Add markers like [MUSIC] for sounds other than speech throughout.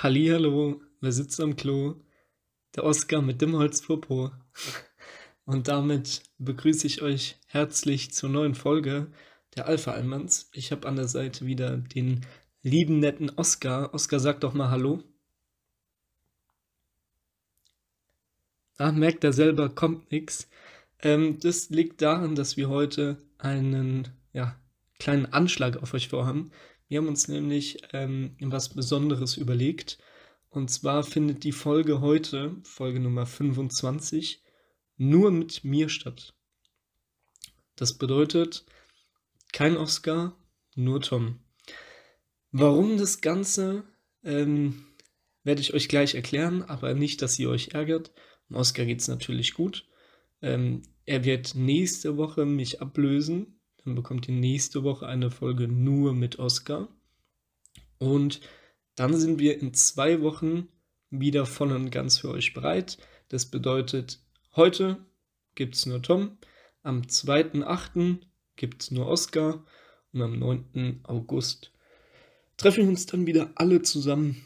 Hallihallo, wer sitzt am Klo? Der Oscar mit dem Holzpopo. Und damit begrüße ich euch herzlich zur neuen Folge der Alpha Almans. Ich habe an der Seite wieder den lieben, netten Oscar. Oscar, sag doch mal Hallo. Ah, merkt er selber, kommt nix. Ähm, das liegt daran, dass wir heute einen ja, kleinen Anschlag auf euch vorhaben. Wir haben uns nämlich ähm, was Besonderes überlegt. Und zwar findet die Folge heute, Folge Nummer 25, nur mit mir statt. Das bedeutet, kein Oscar, nur Tom. Warum das Ganze, ähm, werde ich euch gleich erklären, aber nicht, dass ihr euch ärgert. Um Oscar geht es natürlich gut. Ähm, er wird nächste Woche mich ablösen dann bekommt ihr nächste Woche eine Folge nur mit Oscar. Und dann sind wir in zwei Wochen wieder voll und ganz für euch bereit. Das bedeutet, heute gibt es nur Tom, am 2.8. gibt es nur Oscar und am 9. August treffen wir uns dann wieder alle zusammen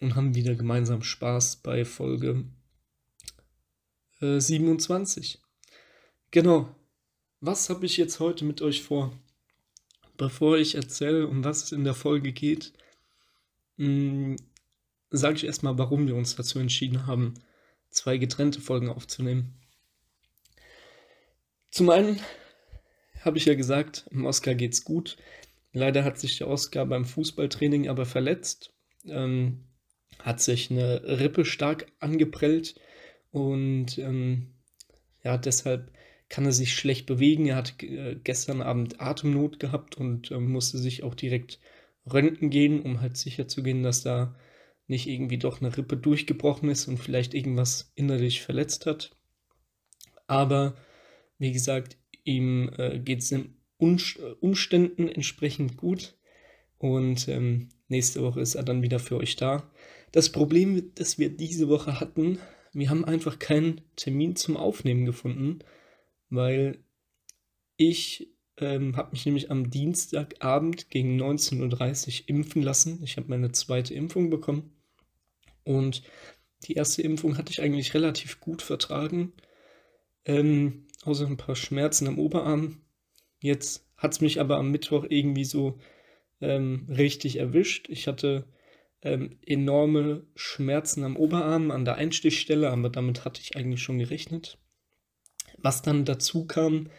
und haben wieder gemeinsam Spaß bei Folge äh, 27. Genau, was habe ich jetzt heute mit euch vor? Bevor ich erzähle, um was es in der Folge geht, hm, sage ich erstmal, warum wir uns dazu entschieden haben, zwei getrennte Folgen aufzunehmen. Zum einen habe ich ja gesagt, im Oscar geht's gut. Leider hat sich der Oscar beim Fußballtraining aber verletzt, ähm, hat sich eine Rippe stark angeprellt und ähm, ja, deshalb kann er sich schlecht bewegen. Er hat äh, gestern Abend Atemnot gehabt und äh, musste sich auch direkt röntgen gehen, um halt sicher zu gehen, dass da nicht irgendwie doch eine Rippe durchgebrochen ist und vielleicht irgendwas innerlich verletzt hat. Aber wie gesagt, ihm äh, geht es den Umständen entsprechend gut und ähm, nächste Woche ist er dann wieder für euch da. Das Problem, das wir diese Woche hatten, wir haben einfach keinen Termin zum Aufnehmen gefunden weil ich ähm, habe mich nämlich am Dienstagabend gegen 19.30 Uhr impfen lassen. Ich habe meine zweite Impfung bekommen und die erste Impfung hatte ich eigentlich relativ gut vertragen, ähm, außer ein paar Schmerzen am Oberarm. Jetzt hat es mich aber am Mittwoch irgendwie so ähm, richtig erwischt. Ich hatte ähm, enorme Schmerzen am Oberarm, an der Einstichstelle, aber damit hatte ich eigentlich schon gerechnet. Was dann dazu kam,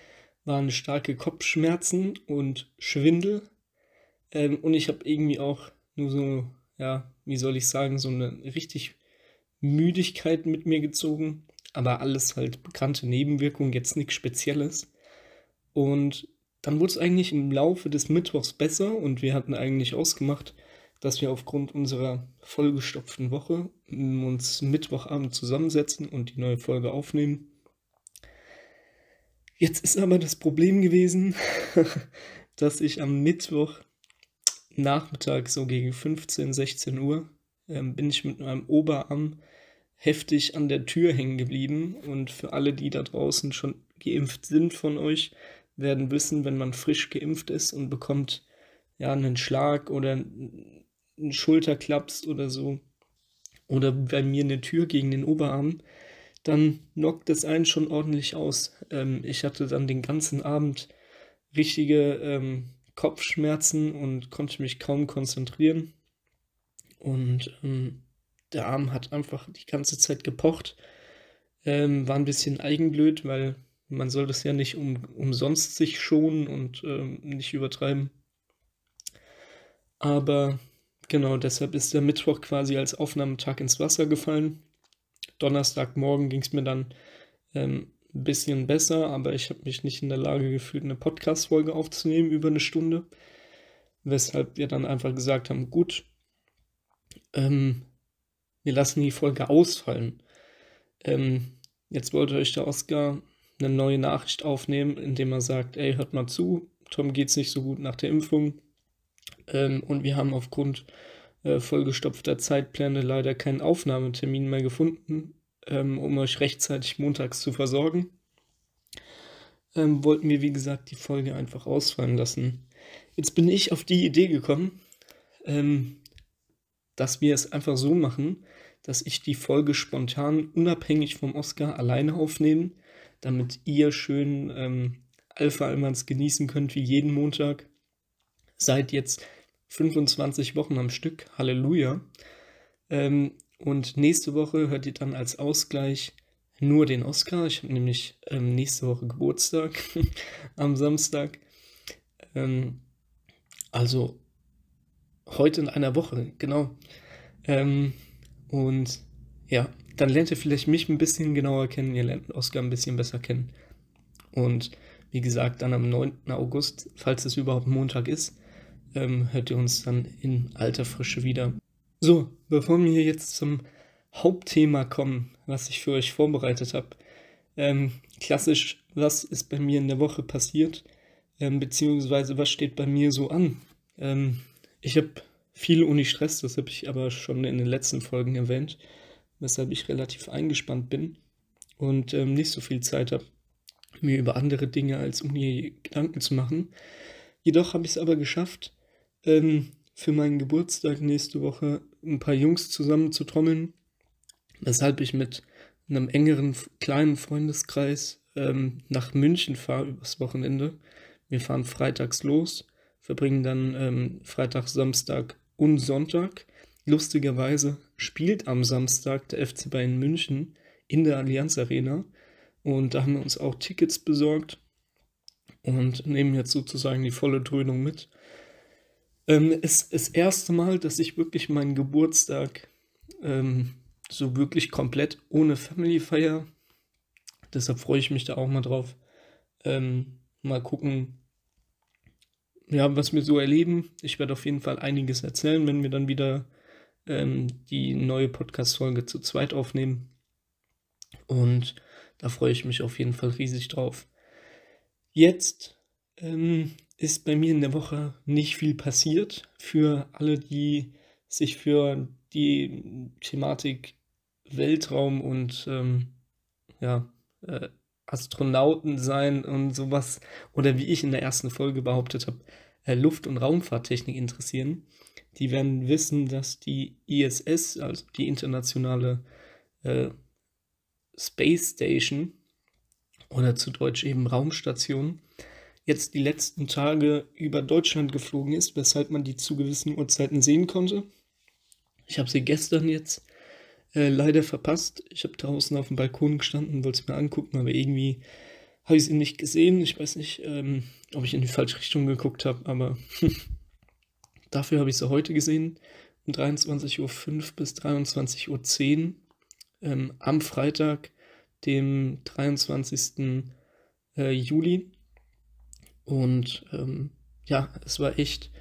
waren starke Kopfschmerzen und Schwindel. Ähm, und ich habe irgendwie auch nur so, ja, wie soll ich sagen, so eine richtig Müdigkeit mit mir gezogen. Aber alles halt bekannte Nebenwirkungen, jetzt nichts Spezielles. Und dann wurde es eigentlich im Laufe des Mittwochs besser und wir hatten eigentlich ausgemacht, dass wir aufgrund unserer vollgestopften Woche uns Mittwochabend zusammensetzen und die neue Folge aufnehmen. Jetzt ist aber das Problem gewesen, [LAUGHS] dass ich am Mittwoch Nachmittag so gegen 15, 16 Uhr ähm, bin ich mit meinem Oberarm heftig an der Tür hängen geblieben. Und für alle, die da draußen schon geimpft sind von euch, werden wissen, wenn man frisch geimpft ist und bekommt ja einen Schlag oder einen Schulterklaps oder so oder bei mir eine Tür gegen den Oberarm, dann knockt es einen schon ordentlich aus. Ähm, ich hatte dann den ganzen Abend richtige ähm, Kopfschmerzen und konnte mich kaum konzentrieren. Und ähm, der Arm hat einfach die ganze Zeit gepocht. Ähm, war ein bisschen eigenblöd, weil man soll das ja nicht um, umsonst sich schonen und ähm, nicht übertreiben. Aber genau deshalb ist der Mittwoch quasi als Aufnahmetag ins Wasser gefallen. Donnerstagmorgen ging es mir dann ähm, ein bisschen besser, aber ich habe mich nicht in der Lage gefühlt, eine Podcast-Folge aufzunehmen über eine Stunde. Weshalb wir dann einfach gesagt haben, gut, ähm, wir lassen die Folge ausfallen. Ähm, jetzt wollte euch der Oscar eine neue Nachricht aufnehmen, indem er sagt, ey, hört mal zu, Tom geht's nicht so gut nach der Impfung. Ähm, und wir haben aufgrund äh, vollgestopfter Zeitpläne leider keinen Aufnahmetermin mehr gefunden, ähm, um euch rechtzeitig montags zu versorgen. Ähm, wollten wir, wie gesagt, die Folge einfach ausfallen lassen. Jetzt bin ich auf die Idee gekommen, ähm, dass wir es einfach so machen, dass ich die Folge spontan unabhängig vom Oscar alleine aufnehme, damit ihr schön ähm, Alpha Almans genießen könnt wie jeden Montag. Seit jetzt 25 Wochen am Stück. Halleluja. Ähm, und nächste Woche hört ihr dann als Ausgleich nur den Oscar. Ich habe nämlich ähm, nächste Woche Geburtstag [LAUGHS] am Samstag. Ähm, also heute in einer Woche, genau. Ähm, und ja, dann lernt ihr vielleicht mich ein bisschen genauer kennen, ihr lernt Oscar ein bisschen besser kennen. Und wie gesagt, dann am 9. August, falls es überhaupt Montag ist, ähm, hört ihr uns dann in alter Frische wieder. So, bevor wir jetzt zum Hauptthema kommen, was ich für euch vorbereitet habe, ähm, klassisch, was ist bei mir in der Woche passiert, ähm, beziehungsweise was steht bei mir so an. Ähm, ich habe viel Uni-Stress, das habe ich aber schon in den letzten Folgen erwähnt, weshalb ich relativ eingespannt bin und ähm, nicht so viel Zeit habe, mir über andere Dinge als Uni Gedanken zu machen. Jedoch habe ich es aber geschafft, ähm, für meinen Geburtstag nächste Woche ein paar Jungs zusammen zu trommeln, weshalb ich mit einem engeren kleinen Freundeskreis ähm, nach München fahre übers Wochenende. Wir fahren freitags los, verbringen dann ähm, Freitag, Samstag und Sonntag. Lustigerweise spielt am Samstag der FC Bayern München in der Allianz Arena und da haben wir uns auch Tickets besorgt und nehmen jetzt sozusagen die volle Dröhnung mit. Ähm, es ist das erste Mal, dass ich wirklich meinen Geburtstag ähm, so wirklich komplett ohne Family feier. Deshalb freue ich mich da auch mal drauf. Ähm, mal gucken, ja, was wir so erleben. Ich werde auf jeden Fall einiges erzählen, wenn wir dann wieder ähm, die neue Podcast-Folge zu zweit aufnehmen. Und da freue ich mich auf jeden Fall riesig drauf. Jetzt ähm, ist bei mir in der Woche nicht viel passiert. Für alle, die sich für die Thematik Weltraum und ähm, ja, äh, Astronauten sein und sowas, oder wie ich in der ersten Folge behauptet habe, äh, Luft- und Raumfahrttechnik interessieren, die werden wissen, dass die ISS, also die internationale äh, Space Station, oder zu Deutsch eben Raumstation, jetzt die letzten Tage über Deutschland geflogen ist, weshalb man die zu gewissen Uhrzeiten sehen konnte. Ich habe sie gestern jetzt äh, leider verpasst. Ich habe draußen auf dem Balkon gestanden, wollte es mir angucken, aber irgendwie habe ich sie nicht gesehen. Ich weiß nicht, ähm, ob ich in die falsche Richtung geguckt habe, aber [LAUGHS] dafür habe ich sie heute gesehen. Um 23.05 Uhr bis 23.10 Uhr ähm, am Freitag, dem 23. Äh, Juli. Und ähm, ja, es war echt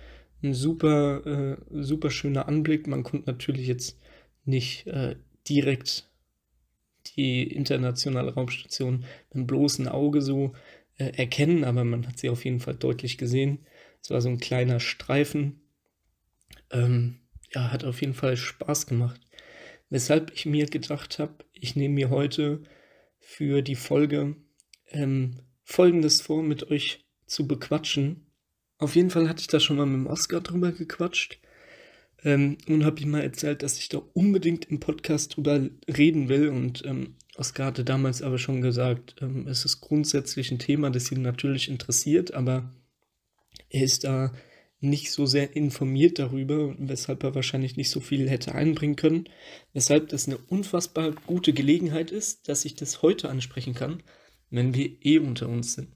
ein super, äh, super schöner Anblick. Man konnte natürlich jetzt nicht äh, direkt die internationale Raumstation mit dem bloßen Auge so äh, erkennen, aber man hat sie auf jeden Fall deutlich gesehen. Es war so ein kleiner Streifen. Ähm, ja, hat auf jeden Fall Spaß gemacht. Weshalb ich mir gedacht habe, ich nehme mir heute für die Folge ähm, Folgendes vor, mit euch zu bequatschen. Auf jeden Fall hatte ich da schon mal mit dem Oscar drüber gequatscht. Ähm, und habe ihm mal erzählt, dass ich da unbedingt im Podcast drüber reden will. Und ähm, Oskar hatte damals aber schon gesagt, ähm, es ist grundsätzlich ein Thema, das ihn natürlich interessiert, aber er ist da nicht so sehr informiert darüber, weshalb er wahrscheinlich nicht so viel hätte einbringen können. Weshalb das eine unfassbar gute Gelegenheit ist, dass ich das heute ansprechen kann, wenn wir eh unter uns sind.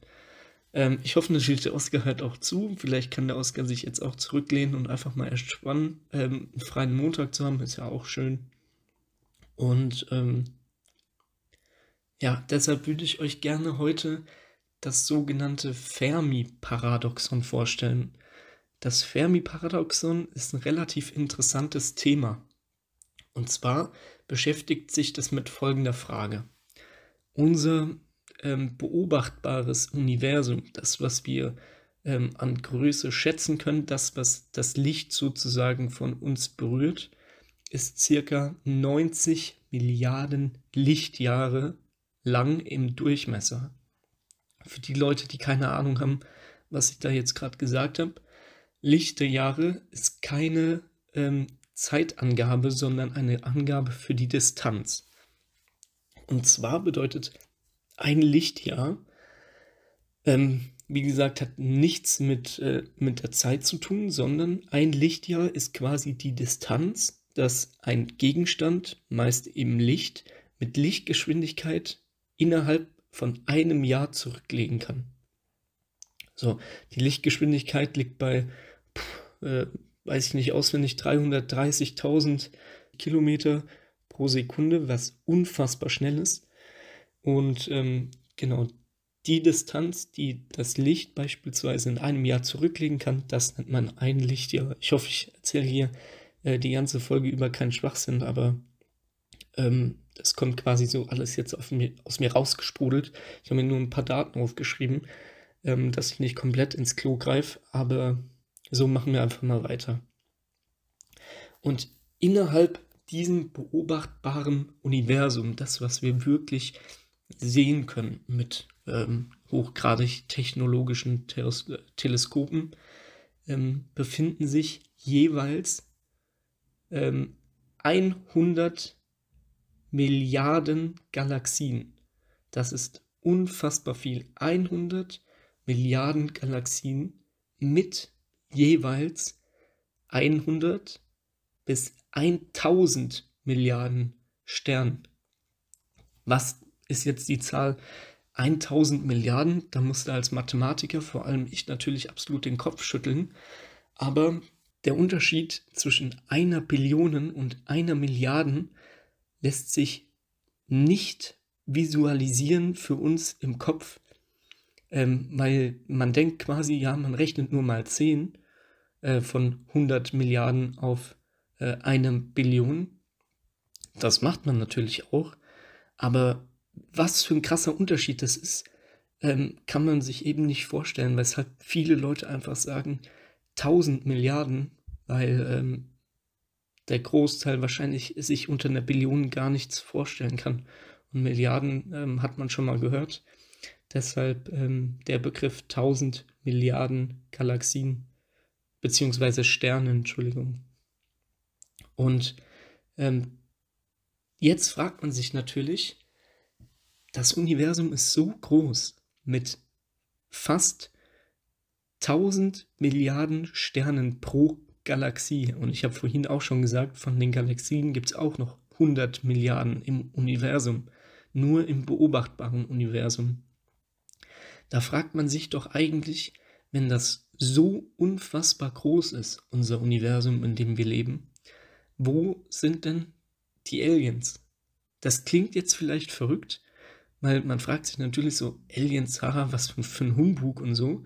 Ähm, ich hoffe natürlich, der Oscar hört auch zu. Vielleicht kann der Oscar sich jetzt auch zurücklehnen und einfach mal entspannen. Ähm, einen freien Montag zu haben, ist ja auch schön. Und ähm, ja, deshalb würde ich euch gerne heute das sogenannte Fermi-Paradoxon vorstellen. Das Fermi-Paradoxon ist ein relativ interessantes Thema. Und zwar beschäftigt sich das mit folgender Frage. Unser ähm, beobachtbares Universum, das, was wir ähm, an Größe schätzen können, das, was das Licht sozusagen von uns berührt, ist circa 90 Milliarden Lichtjahre lang im Durchmesser. Für die Leute, die keine Ahnung haben, was ich da jetzt gerade gesagt habe, Lichtjahre ist keine ähm, Zeitangabe, sondern eine Angabe für die Distanz. Und zwar bedeutet ein Lichtjahr, ähm, wie gesagt, hat nichts mit, äh, mit der Zeit zu tun, sondern ein Lichtjahr ist quasi die Distanz, dass ein Gegenstand, meist eben Licht, mit Lichtgeschwindigkeit innerhalb von einem Jahr zurücklegen kann. So, die Lichtgeschwindigkeit liegt bei, pff, äh, weiß ich nicht auswendig, 330.000 Kilometer pro Sekunde, was unfassbar schnell ist. Und ähm, genau die Distanz, die das Licht beispielsweise in einem Jahr zurücklegen kann, das nennt man ein Lichtjahr. Ich hoffe, ich erzähle hier äh, die ganze Folge über keinen Schwachsinn, aber ähm, das kommt quasi so alles jetzt mir, aus mir rausgesprudelt. Ich habe mir nur ein paar Daten aufgeschrieben, ähm, dass ich nicht komplett ins Klo greife, aber so machen wir einfach mal weiter. Und innerhalb diesem beobachtbaren Universum, das, was wir wirklich sehen können mit ähm, hochgradig technologischen Teles Teleskopen, ähm, befinden sich jeweils ähm, 100 Milliarden Galaxien. Das ist unfassbar viel. 100 Milliarden Galaxien mit jeweils 100 bis 1000 Milliarden Sternen. Was ist jetzt die Zahl 1000 Milliarden? Da musste als Mathematiker vor allem ich natürlich absolut den Kopf schütteln. Aber der Unterschied zwischen einer Billion und einer Milliarden lässt sich nicht visualisieren für uns im Kopf, ähm, weil man denkt quasi, ja, man rechnet nur mal 10 äh, von 100 Milliarden auf äh, eine Billion. Das macht man natürlich auch, aber was für ein krasser Unterschied das ist, ähm, kann man sich eben nicht vorstellen, weshalb viele Leute einfach sagen, 1000 Milliarden, weil ähm, der Großteil wahrscheinlich sich unter einer Billion gar nichts vorstellen kann. Und Milliarden ähm, hat man schon mal gehört. Deshalb ähm, der Begriff 1000 Milliarden Galaxien, beziehungsweise Sterne, Entschuldigung. Und ähm, jetzt fragt man sich natürlich, das Universum ist so groß mit fast 1000 Milliarden Sternen pro Galaxie. Und ich habe vorhin auch schon gesagt, von den Galaxien gibt es auch noch 100 Milliarden im Universum. Nur im beobachtbaren Universum. Da fragt man sich doch eigentlich, wenn das so unfassbar groß ist, unser Universum, in dem wir leben, wo sind denn die Aliens? Das klingt jetzt vielleicht verrückt, weil man fragt sich natürlich so, Aliens, haha, was für, ein Humbug und so.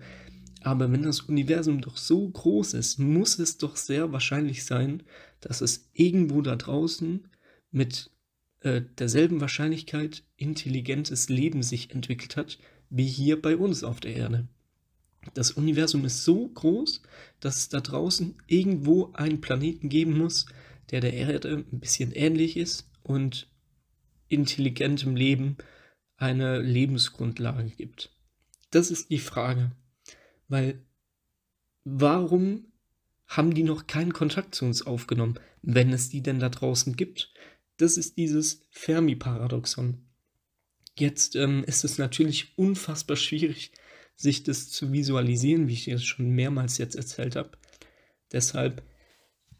Aber wenn das Universum doch so groß ist, muss es doch sehr wahrscheinlich sein, dass es irgendwo da draußen mit äh, derselben Wahrscheinlichkeit intelligentes Leben sich entwickelt hat, wie hier bei uns auf der Erde. Das Universum ist so groß, dass es da draußen irgendwo einen Planeten geben muss, der der Erde ein bisschen ähnlich ist und intelligentem Leben eine Lebensgrundlage gibt. Das ist die Frage. Weil warum haben die noch keinen Kontakt zu uns aufgenommen, wenn es die denn da draußen gibt? Das ist dieses Fermi-Paradoxon. Jetzt ähm, ist es natürlich unfassbar schwierig, sich das zu visualisieren, wie ich es schon mehrmals jetzt erzählt habe. Deshalb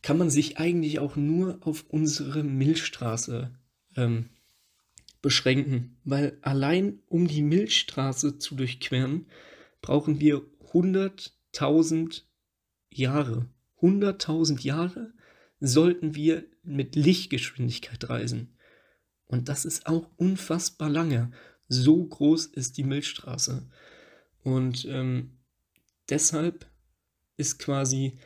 kann man sich eigentlich auch nur auf unsere Milchstraße ähm, beschränken, weil allein um die Milchstraße zu durchqueren, brauchen wir 100.000 Jahre. 100.000 Jahre sollten wir mit Lichtgeschwindigkeit reisen. Und das ist auch unfassbar lange. So groß ist die Milchstraße. Und ähm, deshalb ist quasi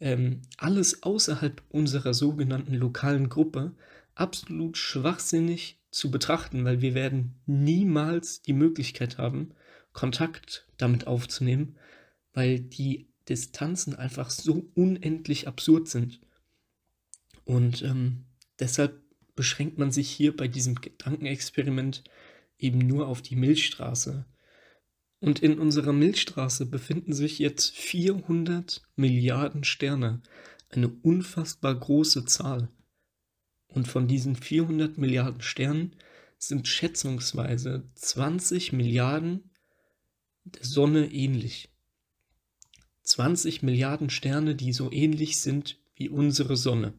ähm, alles außerhalb unserer sogenannten lokalen Gruppe absolut schwachsinnig zu betrachten, weil wir werden niemals die Möglichkeit haben, Kontakt damit aufzunehmen, weil die Distanzen einfach so unendlich absurd sind. Und ähm, deshalb beschränkt man sich hier bei diesem Gedankenexperiment eben nur auf die Milchstraße. Und in unserer Milchstraße befinden sich jetzt 400 Milliarden Sterne. eine unfassbar große Zahl. Und von diesen 400 Milliarden Sternen sind schätzungsweise 20 Milliarden der Sonne ähnlich. 20 Milliarden Sterne, die so ähnlich sind wie unsere Sonne.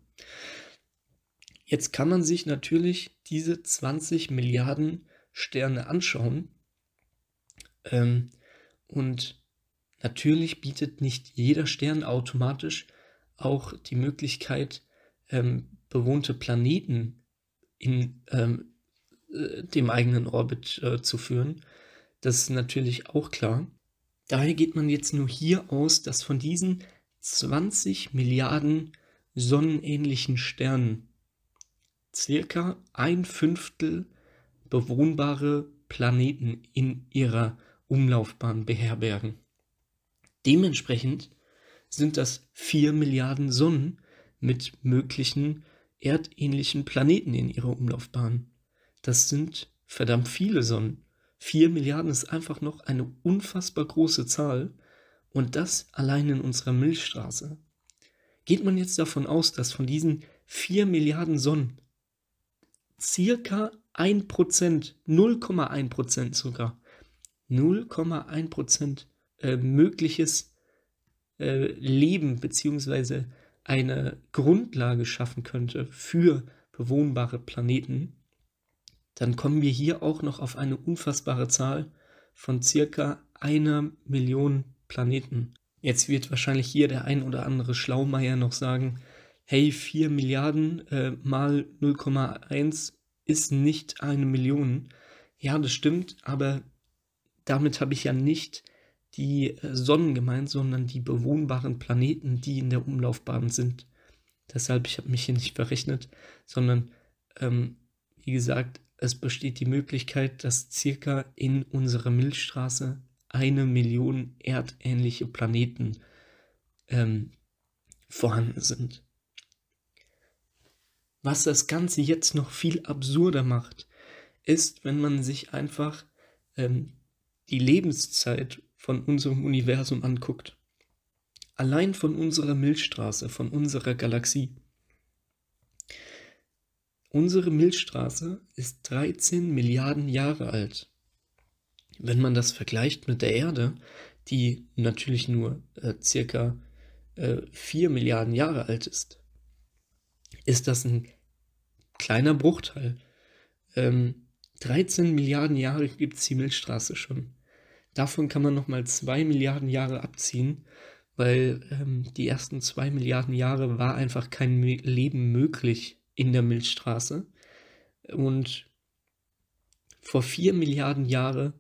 Jetzt kann man sich natürlich diese 20 Milliarden Sterne anschauen. Ähm, und natürlich bietet nicht jeder Stern automatisch auch die Möglichkeit, ähm, bewohnte Planeten in ähm, äh, dem eigenen Orbit äh, zu führen. Das ist natürlich auch klar. Daher geht man jetzt nur hier aus, dass von diesen 20 Milliarden sonnenähnlichen Sternen circa ein Fünftel bewohnbare Planeten in ihrer Umlaufbahn beherbergen. Dementsprechend sind das 4 Milliarden Sonnen mit möglichen erdähnlichen Planeten in ihrer Umlaufbahn. Das sind verdammt viele Sonnen. 4 Milliarden ist einfach noch eine unfassbar große Zahl und das allein in unserer Milchstraße. Geht man jetzt davon aus, dass von diesen 4 Milliarden Sonnen circa 1%, 0,1% sogar, 0,1% äh, mögliches äh, Leben bzw. eine Grundlage schaffen könnte für bewohnbare Planeten, dann kommen wir hier auch noch auf eine unfassbare Zahl von circa einer Million Planeten. Jetzt wird wahrscheinlich hier der ein oder andere Schlaumeier noch sagen, hey, 4 Milliarden äh, mal 0,1 ist nicht eine Million. Ja, das stimmt, aber damit habe ich ja nicht die äh, Sonnen gemeint, sondern die bewohnbaren Planeten, die in der Umlaufbahn sind. Deshalb, ich habe mich hier nicht verrechnet, sondern ähm, wie gesagt, es besteht die Möglichkeit, dass circa in unserer Milchstraße eine Million erdähnliche Planeten ähm, vorhanden sind. Was das Ganze jetzt noch viel absurder macht, ist, wenn man sich einfach ähm, die Lebenszeit von unserem Universum anguckt. Allein von unserer Milchstraße, von unserer Galaxie. Unsere Milchstraße ist 13 Milliarden Jahre alt. Wenn man das vergleicht mit der Erde, die natürlich nur äh, circa äh, 4 Milliarden Jahre alt ist, ist das ein kleiner Bruchteil. Ähm, 13 Milliarden Jahre gibt es die Milchstraße schon. Davon kann man nochmal 2 Milliarden Jahre abziehen, weil ähm, die ersten 2 Milliarden Jahre war einfach kein Leben möglich in der Milchstraße. Und vor 4 Milliarden Jahren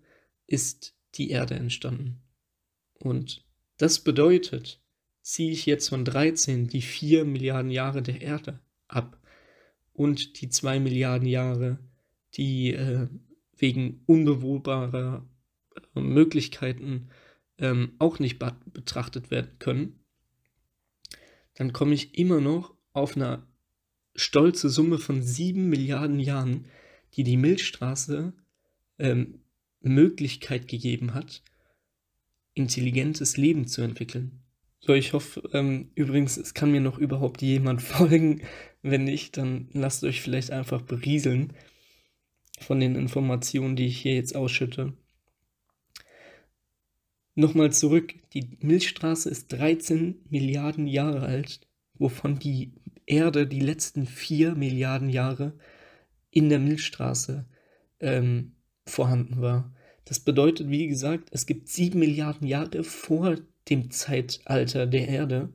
ist die Erde entstanden. Und das bedeutet, ziehe ich jetzt von 13 die 4 Milliarden Jahre der Erde ab und die 2 Milliarden Jahre, die äh, wegen unbewohnbarer Möglichkeiten ähm, auch nicht betrachtet werden können, dann komme ich immer noch auf eine stolze Summe von 7 Milliarden Jahren, die die Milchstraße ähm, Möglichkeit gegeben hat, intelligentes Leben zu entwickeln. So, ich hoffe, ähm, übrigens, es kann mir noch überhaupt jemand [LAUGHS] folgen. Wenn nicht, dann lasst euch vielleicht einfach berieseln von den Informationen, die ich hier jetzt ausschütte. Nochmal zurück, die Milchstraße ist 13 Milliarden Jahre alt, wovon die Erde die letzten 4 Milliarden Jahre in der Milchstraße ähm, vorhanden war. Das bedeutet, wie gesagt, es gibt 7 Milliarden Jahre vor dem Zeitalter der Erde,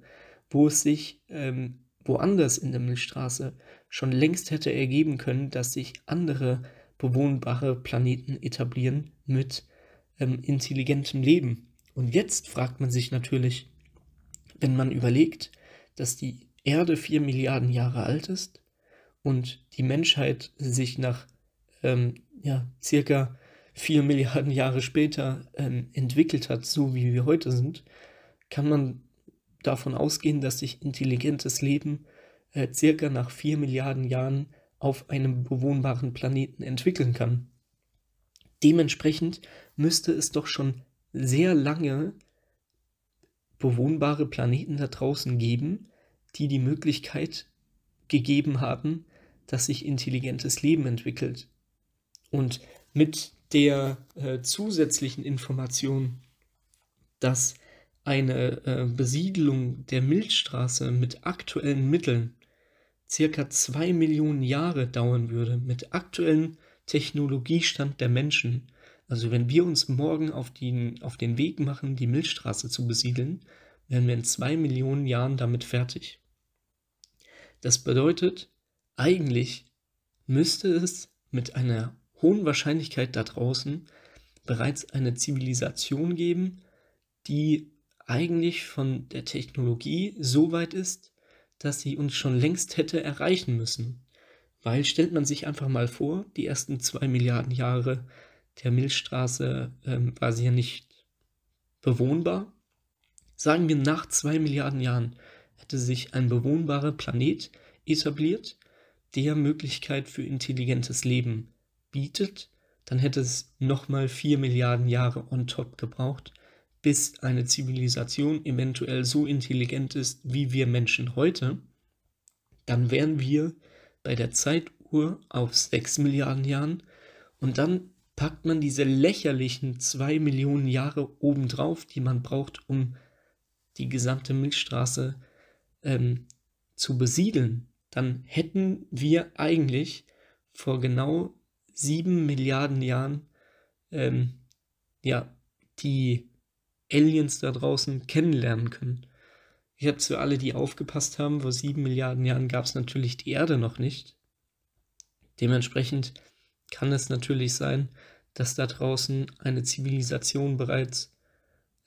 wo es sich ähm, woanders in der Milchstraße schon längst hätte ergeben können, dass sich andere bewohnbare Planeten etablieren mit ähm, intelligentem Leben. Und jetzt fragt man sich natürlich, wenn man überlegt, dass die Erde 4 Milliarden Jahre alt ist und die Menschheit sich nach ähm, ja, circa 4 Milliarden Jahre später ähm, entwickelt hat, so wie wir heute sind, kann man davon ausgehen, dass sich intelligentes Leben äh, circa nach 4 Milliarden Jahren auf einem bewohnbaren Planeten entwickeln kann. Dementsprechend müsste es doch schon sehr lange bewohnbare Planeten da draußen geben, die die Möglichkeit gegeben haben, dass sich intelligentes Leben entwickelt. Und mit der äh, zusätzlichen Information, dass eine äh, Besiedelung der Milchstraße mit aktuellen Mitteln circa zwei Millionen Jahre dauern würde, mit aktuellem Technologiestand der Menschen. Also wenn wir uns morgen auf den, auf den Weg machen, die Milchstraße zu besiedeln, wären wir in zwei Millionen Jahren damit fertig. Das bedeutet, eigentlich müsste es mit einer hohen Wahrscheinlichkeit da draußen bereits eine Zivilisation geben, die eigentlich von der Technologie so weit ist, dass sie uns schon längst hätte erreichen müssen. Weil stellt man sich einfach mal vor, die ersten zwei Milliarden Jahre der Milchstraße ähm, war sie ja nicht bewohnbar. Sagen wir, nach zwei Milliarden Jahren hätte sich ein bewohnbarer Planet etabliert, der Möglichkeit für intelligentes Leben bietet, dann hätte es nochmal 4 Milliarden Jahre on top gebraucht, bis eine Zivilisation eventuell so intelligent ist wie wir Menschen heute. Dann wären wir bei der Zeituhr auf 6 Milliarden Jahren und dann packt man diese lächerlichen 2 Millionen Jahre obendrauf, die man braucht, um die gesamte Milchstraße ähm, zu besiedeln, dann hätten wir eigentlich vor genau sieben Milliarden Jahren ähm, ja, die Aliens da draußen kennenlernen können. Ich habe für alle, die aufgepasst haben, vor sieben Milliarden Jahren gab es natürlich die Erde noch nicht. Dementsprechend kann es natürlich sein, dass da draußen eine Zivilisation bereits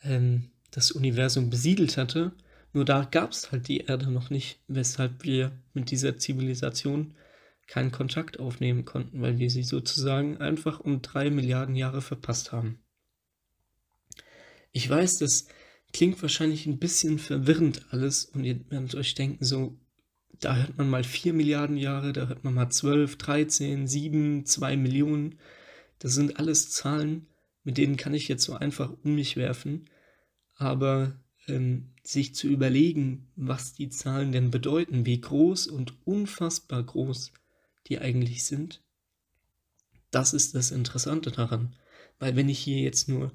ähm, das Universum besiedelt hatte. Nur da gab es halt die Erde noch nicht, weshalb wir mit dieser Zivilisation keinen Kontakt aufnehmen konnten, weil wir sie sozusagen einfach um drei Milliarden Jahre verpasst haben. Ich weiß, das klingt wahrscheinlich ein bisschen verwirrend alles und ihr werdet euch denken, so, da hört man mal vier Milliarden Jahre, da hört man mal zwölf, dreizehn, sieben, zwei Millionen. Das sind alles Zahlen, mit denen kann ich jetzt so einfach um mich werfen. Aber ähm, sich zu überlegen, was die Zahlen denn bedeuten, wie groß und unfassbar groß die eigentlich sind, das ist das Interessante daran. Weil wenn ich hier jetzt nur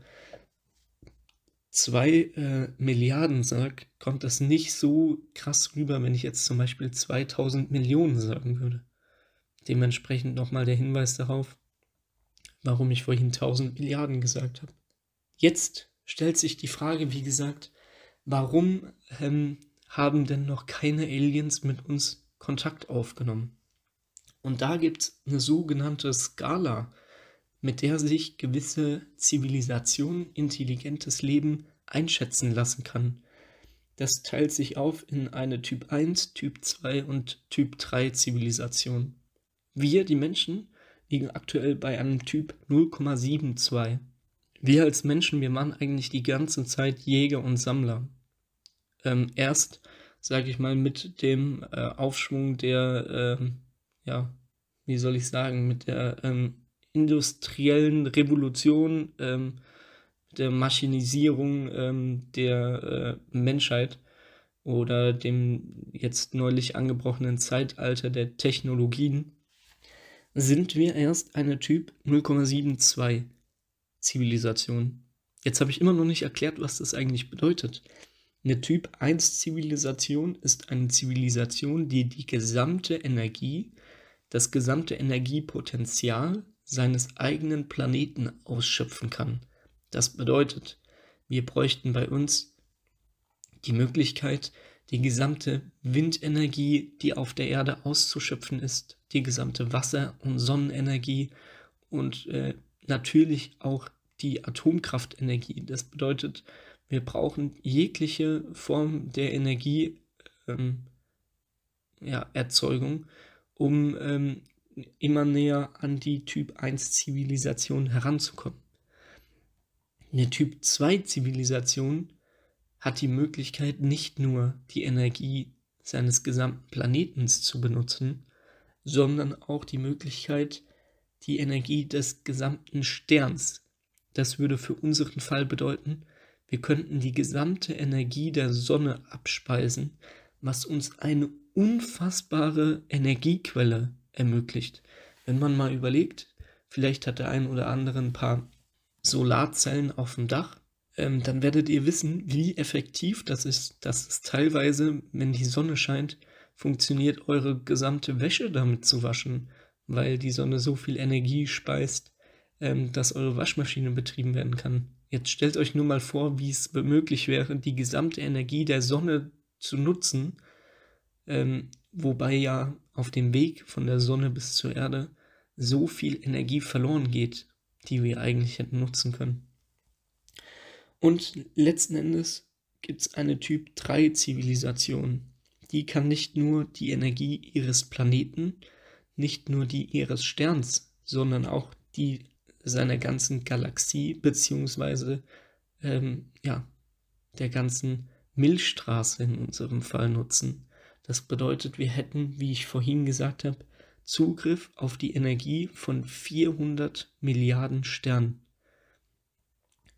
zwei äh, Milliarden sage, kommt das nicht so krass rüber, wenn ich jetzt zum Beispiel 2000 Millionen sagen würde. Dementsprechend nochmal der Hinweis darauf, warum ich vorhin 1000 Milliarden gesagt habe. Jetzt stellt sich die Frage, wie gesagt, warum ähm, haben denn noch keine Aliens mit uns Kontakt aufgenommen? Und da gibt es eine sogenannte Skala, mit der sich gewisse Zivilisationen, intelligentes Leben einschätzen lassen kann. Das teilt sich auf in eine Typ 1, Typ 2 und Typ 3 Zivilisation. Wir, die Menschen, liegen aktuell bei einem Typ 0,72. Wir als Menschen, wir waren eigentlich die ganze Zeit Jäger und Sammler. Ähm, erst, sage ich mal, mit dem äh, Aufschwung der ähm, ja, wie soll ich sagen, mit der ähm, industriellen Revolution, ähm, der Maschinisierung ähm, der äh, Menschheit oder dem jetzt neulich angebrochenen Zeitalter der Technologien, sind wir erst eine Typ 0,72 Zivilisation. Jetzt habe ich immer noch nicht erklärt, was das eigentlich bedeutet. Eine Typ 1 Zivilisation ist eine Zivilisation, die die gesamte Energie das gesamte Energiepotenzial seines eigenen Planeten ausschöpfen kann. Das bedeutet, wir bräuchten bei uns die Möglichkeit, die gesamte Windenergie, die auf der Erde auszuschöpfen ist, die gesamte Wasser- und Sonnenenergie und äh, natürlich auch die Atomkraftenergie. Das bedeutet, wir brauchen jegliche Form der Energieerzeugung, ähm, ja, um ähm, immer näher an die Typ 1 Zivilisation heranzukommen. Eine Typ 2 Zivilisation hat die Möglichkeit, nicht nur die Energie seines gesamten Planetens zu benutzen, sondern auch die Möglichkeit, die Energie des gesamten Sterns. Das würde für unseren Fall bedeuten, wir könnten die gesamte Energie der Sonne abspeisen, was uns eine unfassbare Energiequelle ermöglicht. Wenn man mal überlegt, vielleicht hat der ein oder andere ein paar Solarzellen auf dem Dach, ähm, dann werdet ihr wissen, wie effektiv das ist, dass es teilweise, wenn die Sonne scheint, funktioniert, eure gesamte Wäsche damit zu waschen, weil die Sonne so viel Energie speist, ähm, dass eure Waschmaschine betrieben werden kann. Jetzt stellt euch nur mal vor, wie es möglich wäre, die gesamte Energie der Sonne zu nutzen, ähm, wobei ja auf dem Weg von der Sonne bis zur Erde so viel Energie verloren geht, die wir eigentlich hätten nutzen können. Und letzten Endes gibt es eine Typ 3 Zivilisation. Die kann nicht nur die Energie ihres Planeten, nicht nur die ihres Sterns, sondern auch die seiner ganzen Galaxie, beziehungsweise ähm, ja, der ganzen Milchstraße in unserem Fall nutzen. Das bedeutet, wir hätten, wie ich vorhin gesagt habe, Zugriff auf die Energie von 400 Milliarden Sternen.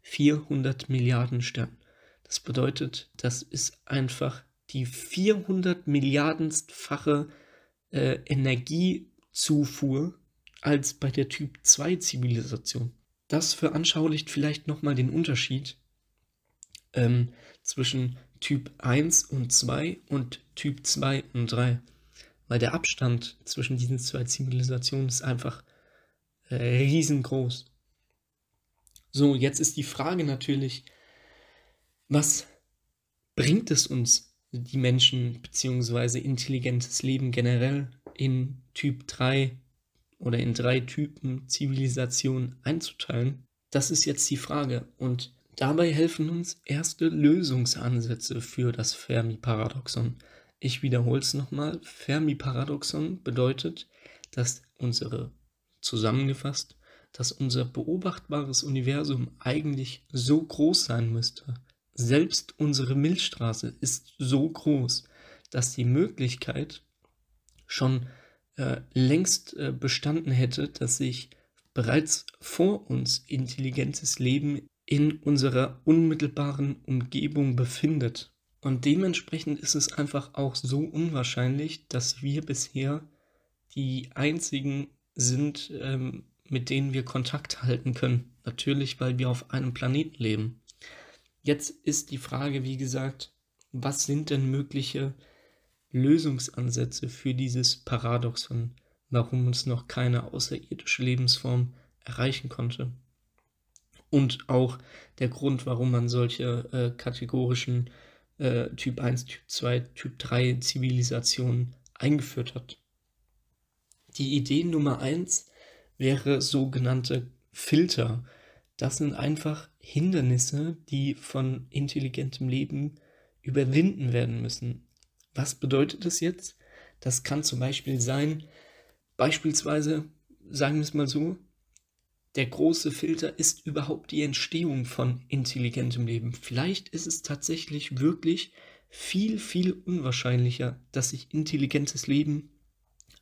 400 Milliarden Sternen. Das bedeutet, das ist einfach die 400 Milliardenfache äh, Energiezufuhr als bei der Typ 2 Zivilisation. Das veranschaulicht vielleicht nochmal den Unterschied ähm, zwischen Typ 1 und 2 und Typ 2 und 3. Weil der Abstand zwischen diesen zwei Zivilisationen ist einfach äh, riesengroß. So, jetzt ist die Frage natürlich, was bringt es uns, die Menschen, beziehungsweise intelligentes Leben generell in Typ 3 oder in drei Typen Zivilisation einzuteilen? Das ist jetzt die Frage. Und dabei helfen uns erste Lösungsansätze für das Fermi-Paradoxon. Ich wiederhole es nochmal. Fermi-Paradoxon bedeutet, dass unsere, zusammengefasst, dass unser beobachtbares Universum eigentlich so groß sein müsste. Selbst unsere Milchstraße ist so groß, dass die Möglichkeit schon äh, längst äh, bestanden hätte, dass sich bereits vor uns intelligentes Leben in unserer unmittelbaren Umgebung befindet. Und dementsprechend ist es einfach auch so unwahrscheinlich, dass wir bisher die einzigen sind, ähm, mit denen wir Kontakt halten können. Natürlich, weil wir auf einem Planeten leben. Jetzt ist die Frage, wie gesagt, was sind denn mögliche Lösungsansätze für dieses Paradoxon, warum uns noch keine außerirdische Lebensform erreichen konnte. Und auch der Grund, warum man solche äh, kategorischen äh, Typ 1, Typ 2, Typ 3 Zivilisationen eingeführt hat. Die Idee Nummer 1 wäre sogenannte Filter. Das sind einfach Hindernisse, die von intelligentem Leben überwinden werden müssen. Was bedeutet das jetzt? Das kann zum Beispiel sein, beispielsweise, sagen wir es mal so, der große Filter ist überhaupt die Entstehung von intelligentem Leben. Vielleicht ist es tatsächlich wirklich viel, viel unwahrscheinlicher, dass sich intelligentes Leben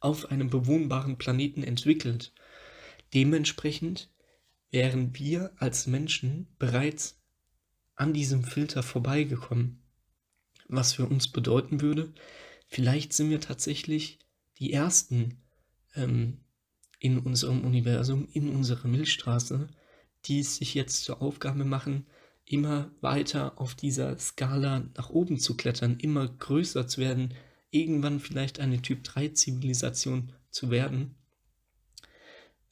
auf einem bewohnbaren Planeten entwickelt. Dementsprechend wären wir als Menschen bereits an diesem Filter vorbeigekommen. Was für uns bedeuten würde, vielleicht sind wir tatsächlich die Ersten ähm, in unserem Universum, in unserer Milchstraße, die es sich jetzt zur Aufgabe machen, immer weiter auf dieser Skala nach oben zu klettern, immer größer zu werden, irgendwann vielleicht eine Typ 3 Zivilisation zu werden.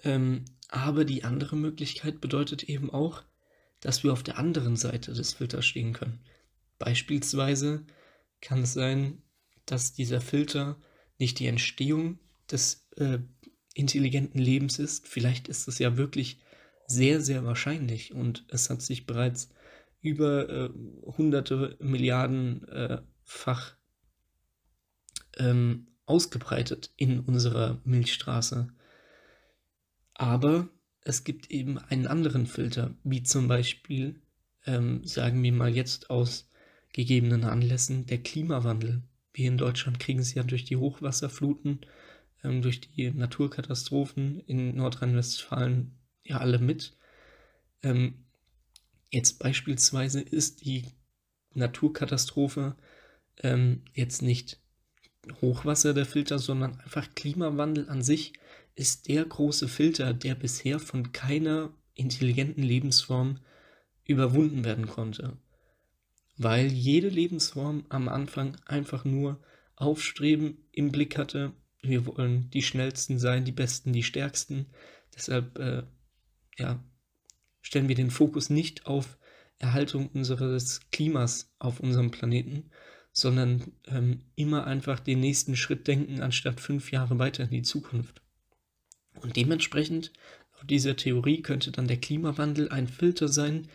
Ähm, aber die andere Möglichkeit bedeutet eben auch, dass wir auf der anderen Seite des Filters stehen können. Beispielsweise kann es sein, dass dieser Filter nicht die Entstehung des äh, intelligenten Lebens ist. Vielleicht ist es ja wirklich sehr, sehr wahrscheinlich und es hat sich bereits über äh, hunderte Milliarden äh, ähm, ausgebreitet in unserer Milchstraße. Aber es gibt eben einen anderen Filter, wie zum Beispiel, ähm, sagen wir mal jetzt aus gegebenen Anlässen, der Klimawandel. Wir in Deutschland kriegen es ja durch die Hochwasserfluten, ähm, durch die Naturkatastrophen in Nordrhein-Westfalen ja alle mit. Ähm, jetzt beispielsweise ist die Naturkatastrophe ähm, jetzt nicht Hochwasser der Filter, sondern einfach Klimawandel an sich ist der große Filter, der bisher von keiner intelligenten Lebensform überwunden werden konnte. Weil jede Lebensform am Anfang einfach nur Aufstreben im Blick hatte. Wir wollen die schnellsten sein, die besten, die stärksten. Deshalb äh, ja, stellen wir den Fokus nicht auf Erhaltung unseres Klimas auf unserem Planeten, sondern ähm, immer einfach den nächsten Schritt denken, anstatt fünf Jahre weiter in die Zukunft. Und dementsprechend, auf dieser Theorie könnte dann der Klimawandel ein Filter sein,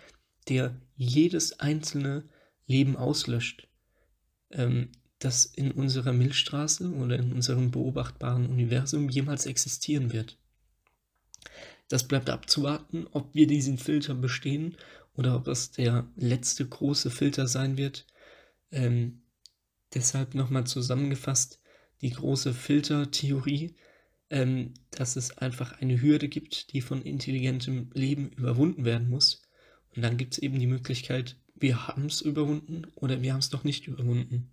der jedes einzelne Leben auslöscht, ähm, das in unserer Milchstraße oder in unserem beobachtbaren Universum jemals existieren wird. Das bleibt abzuwarten, ob wir diesen Filter bestehen oder ob es der letzte große Filter sein wird. Ähm, deshalb nochmal zusammengefasst die große Filtertheorie, ähm, dass es einfach eine Hürde gibt, die von intelligentem Leben überwunden werden muss. Und dann gibt es eben die Möglichkeit, wir haben es überwunden oder wir haben es noch nicht überwunden.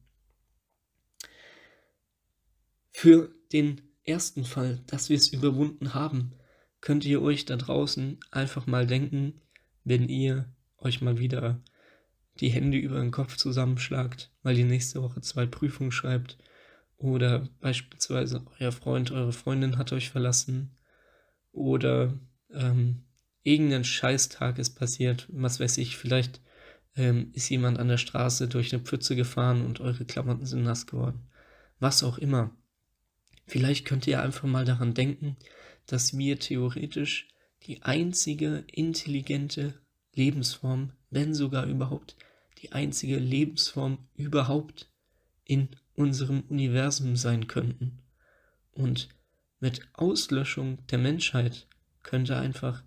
Für den ersten Fall, dass wir es überwunden haben, könnt ihr euch da draußen einfach mal denken, wenn ihr euch mal wieder die Hände über den Kopf zusammenschlagt, weil ihr nächste Woche zwei Prüfungen schreibt oder beispielsweise euer Freund, eure Freundin hat euch verlassen oder ähm, irgendein Scheißtag ist passiert, was weiß ich, vielleicht ähm, ist jemand an der Straße durch eine Pfütze gefahren und eure Klamotten sind nass geworden. Was auch immer. Vielleicht könnt ihr einfach mal daran denken, dass wir theoretisch die einzige intelligente Lebensform, wenn sogar überhaupt die einzige Lebensform überhaupt in unserem Universum sein könnten. Und mit Auslöschung der Menschheit könnte einfach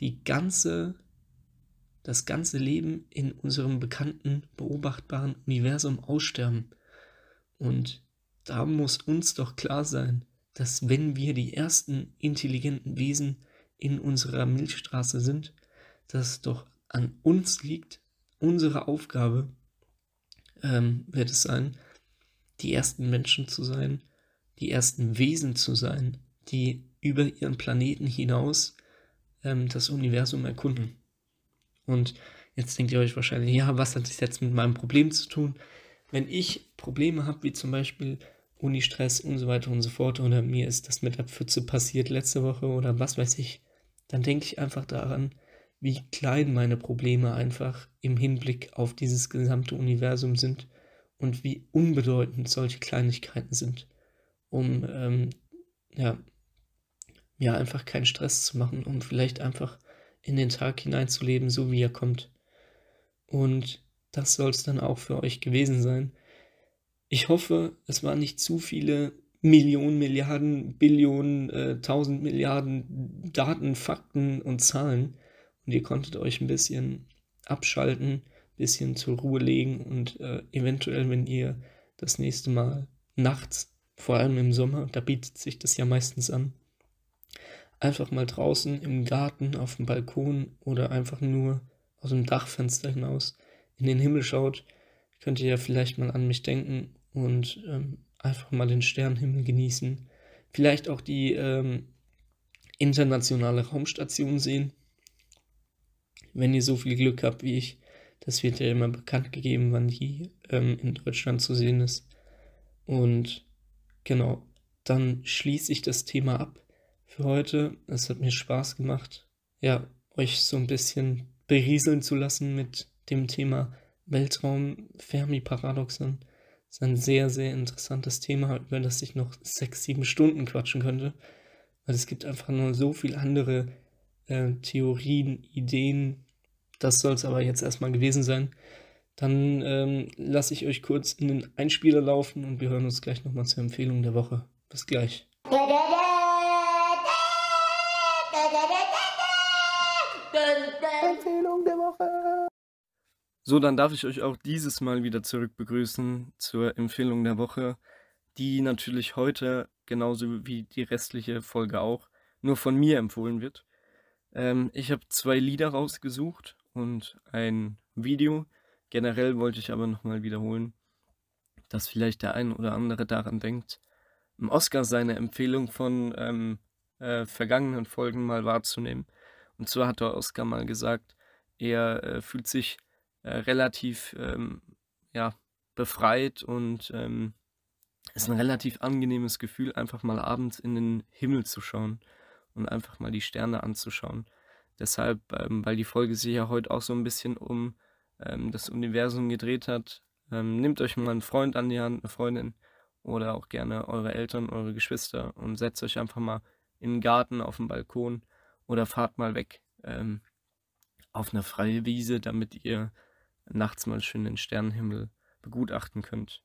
die ganze, das ganze Leben in unserem bekannten, beobachtbaren Universum aussterben. Und da muss uns doch klar sein, dass wenn wir die ersten intelligenten Wesen in unserer Milchstraße sind, dass es doch an uns liegt, unsere Aufgabe ähm, wird es sein, die ersten Menschen zu sein, die ersten Wesen zu sein, die über ihren Planeten hinaus ähm, das Universum erkunden. Und jetzt denkt ihr euch wahrscheinlich, ja, was hat das jetzt mit meinem Problem zu tun? Wenn ich Probleme habe, wie zum Beispiel Uni-Stress und so weiter und so fort oder mir ist das mit der Pfütze passiert letzte Woche oder was weiß ich, dann denke ich einfach daran, wie klein meine Probleme einfach im Hinblick auf dieses gesamte Universum sind und wie unbedeutend solche Kleinigkeiten sind, um ähm, ja, mir einfach keinen Stress zu machen, um vielleicht einfach in den Tag hineinzuleben, so wie er kommt. Und das soll es dann auch für euch gewesen sein. Ich hoffe, es waren nicht zu viele Millionen, Milliarden, Billionen, äh, tausend Milliarden Daten, Fakten und Zahlen. Und ihr konntet euch ein bisschen abschalten, ein bisschen zur Ruhe legen und äh, eventuell, wenn ihr das nächste Mal nachts, vor allem im Sommer, da bietet sich das ja meistens an, einfach mal draußen im Garten, auf dem Balkon oder einfach nur aus dem Dachfenster hinaus in den Himmel schaut, könnt ihr ja vielleicht mal an mich denken und ähm, einfach mal den Sternenhimmel genießen. Vielleicht auch die ähm, internationale Raumstation sehen. Wenn ihr so viel Glück habt wie ich, das wird ja immer bekannt gegeben, wann die ähm, in Deutschland zu sehen ist. Und genau, dann schließe ich das Thema ab für heute. Es hat mir Spaß gemacht, ja, euch so ein bisschen berieseln zu lassen mit dem Thema Weltraum, Fermi-Paradoxon. Das ist ein sehr, sehr interessantes Thema, über das ich noch sechs, sieben Stunden quatschen könnte. Weil es gibt einfach nur so viele andere äh, Theorien, Ideen. Das soll es aber jetzt erstmal gewesen sein. Dann ähm, lasse ich euch kurz in den Einspieler laufen und wir hören uns gleich nochmal zur Empfehlung der Woche. Bis gleich. So, dann darf ich euch auch dieses Mal wieder zurück begrüßen zur Empfehlung der Woche, die natürlich heute, genauso wie die restliche Folge auch, nur von mir empfohlen wird. Ähm, ich habe zwei Lieder rausgesucht und ein Video. Generell wollte ich aber nochmal wiederholen, dass vielleicht der ein oder andere daran denkt, im Oscar seine Empfehlung von ähm, äh, vergangenen Folgen mal wahrzunehmen. Und zwar hat der Oscar mal gesagt, er äh, fühlt sich äh, relativ ähm, ja, befreit und ähm, ist ein relativ angenehmes Gefühl, einfach mal abends in den Himmel zu schauen und einfach mal die Sterne anzuschauen. Deshalb, ähm, weil die Folge sich ja heute auch so ein bisschen um ähm, das Universum gedreht hat, ähm, nehmt euch mal einen Freund an die Hand, eine Freundin oder auch gerne eure Eltern, eure Geschwister und setzt euch einfach mal in den Garten, auf den Balkon oder fahrt mal weg ähm, auf eine freie Wiese, damit ihr nachts mal schön den Sternenhimmel begutachten könnt.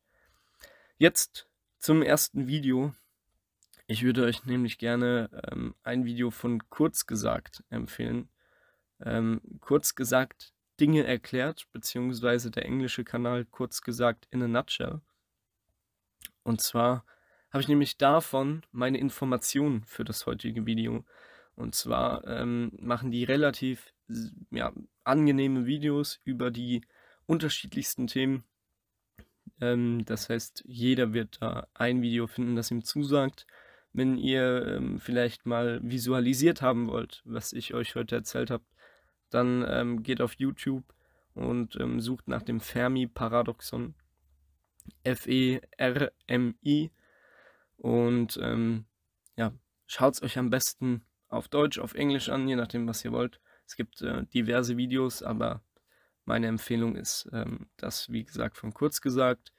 Jetzt zum ersten Video. Ich würde euch nämlich gerne ähm, ein Video von Kurz gesagt empfehlen. Ähm, kurz gesagt Dinge erklärt, beziehungsweise der englische Kanal kurz gesagt in a nutshell. Und zwar habe ich nämlich davon meine Informationen für das heutige Video. Und zwar ähm, machen die relativ ja, angenehme Videos über die unterschiedlichsten Themen. Ähm, das heißt, jeder wird da ein Video finden, das ihm zusagt. Wenn ihr ähm, vielleicht mal visualisiert haben wollt, was ich euch heute erzählt habe, dann ähm, geht auf YouTube und ähm, sucht nach dem Fermi-Paradoxon. F-E-R-M-I. Und ähm, ja, schaut es euch am besten auf Deutsch, auf Englisch an, je nachdem, was ihr wollt. Es gibt äh, diverse Videos, aber meine Empfehlung ist ähm, das, wie gesagt, von kurz gesagt.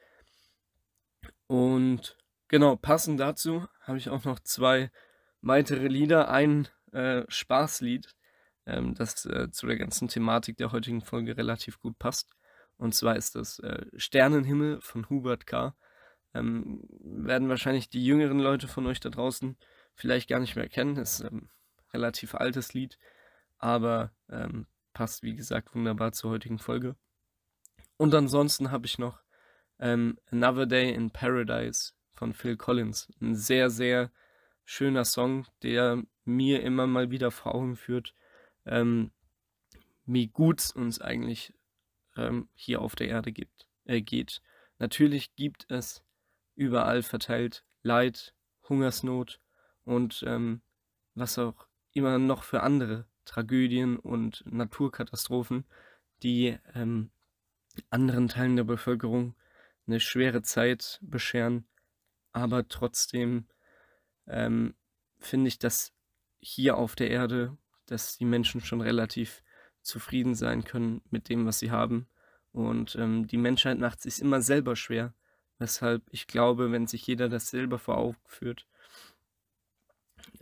Und genau, passend dazu habe ich auch noch zwei weitere Lieder. Ein äh, Spaßlied, ähm, das äh, zu der ganzen Thematik der heutigen Folge relativ gut passt. Und zwar ist das äh, Sternenhimmel von Hubert K. Ähm, werden wahrscheinlich die jüngeren Leute von euch da draußen vielleicht gar nicht mehr kennen. Ist ein ähm, relativ altes Lied, aber ähm, passt wie gesagt wunderbar zur heutigen Folge. Und ansonsten habe ich noch ähm, Another Day in Paradise von Phil Collins. Ein sehr, sehr schöner Song, der mir immer mal wieder vor Augen führt, ähm, wie gut es uns eigentlich ähm, hier auf der Erde gibt, äh, geht. Natürlich gibt es überall verteilt Leid, Hungersnot und ähm, was auch immer noch für andere Tragödien und Naturkatastrophen, die ähm, anderen Teilen der Bevölkerung eine schwere Zeit bescheren. Aber trotzdem ähm, finde ich, dass hier auf der Erde, dass die Menschen schon relativ zufrieden sein können mit dem, was sie haben. Und ähm, die Menschheit macht es sich immer selber schwer. Weshalb ich glaube, wenn sich jeder das selber vor Augen führt,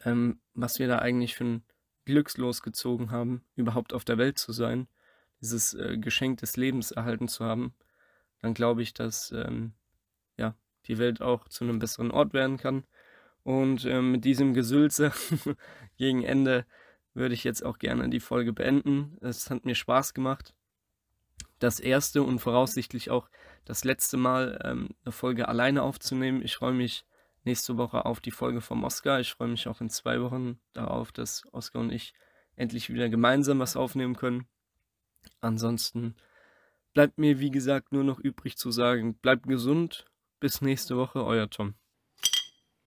ähm, was wir da eigentlich für ein Glückslos gezogen haben, überhaupt auf der Welt zu sein, dieses äh, Geschenk des Lebens erhalten zu haben, dann glaube ich, dass ähm, ja, die Welt auch zu einem besseren Ort werden kann. Und ähm, mit diesem Gesülze [LAUGHS] gegen Ende würde ich jetzt auch gerne die Folge beenden. Es hat mir Spaß gemacht. Das erste und voraussichtlich auch das letzte Mal ähm, eine Folge alleine aufzunehmen. Ich freue mich nächste Woche auf die Folge vom Oscar. Ich freue mich auch in zwei Wochen darauf, dass Oscar und ich endlich wieder gemeinsam was aufnehmen können. Ansonsten bleibt mir, wie gesagt, nur noch übrig zu sagen, bleibt gesund. Bis nächste Woche, euer Tom.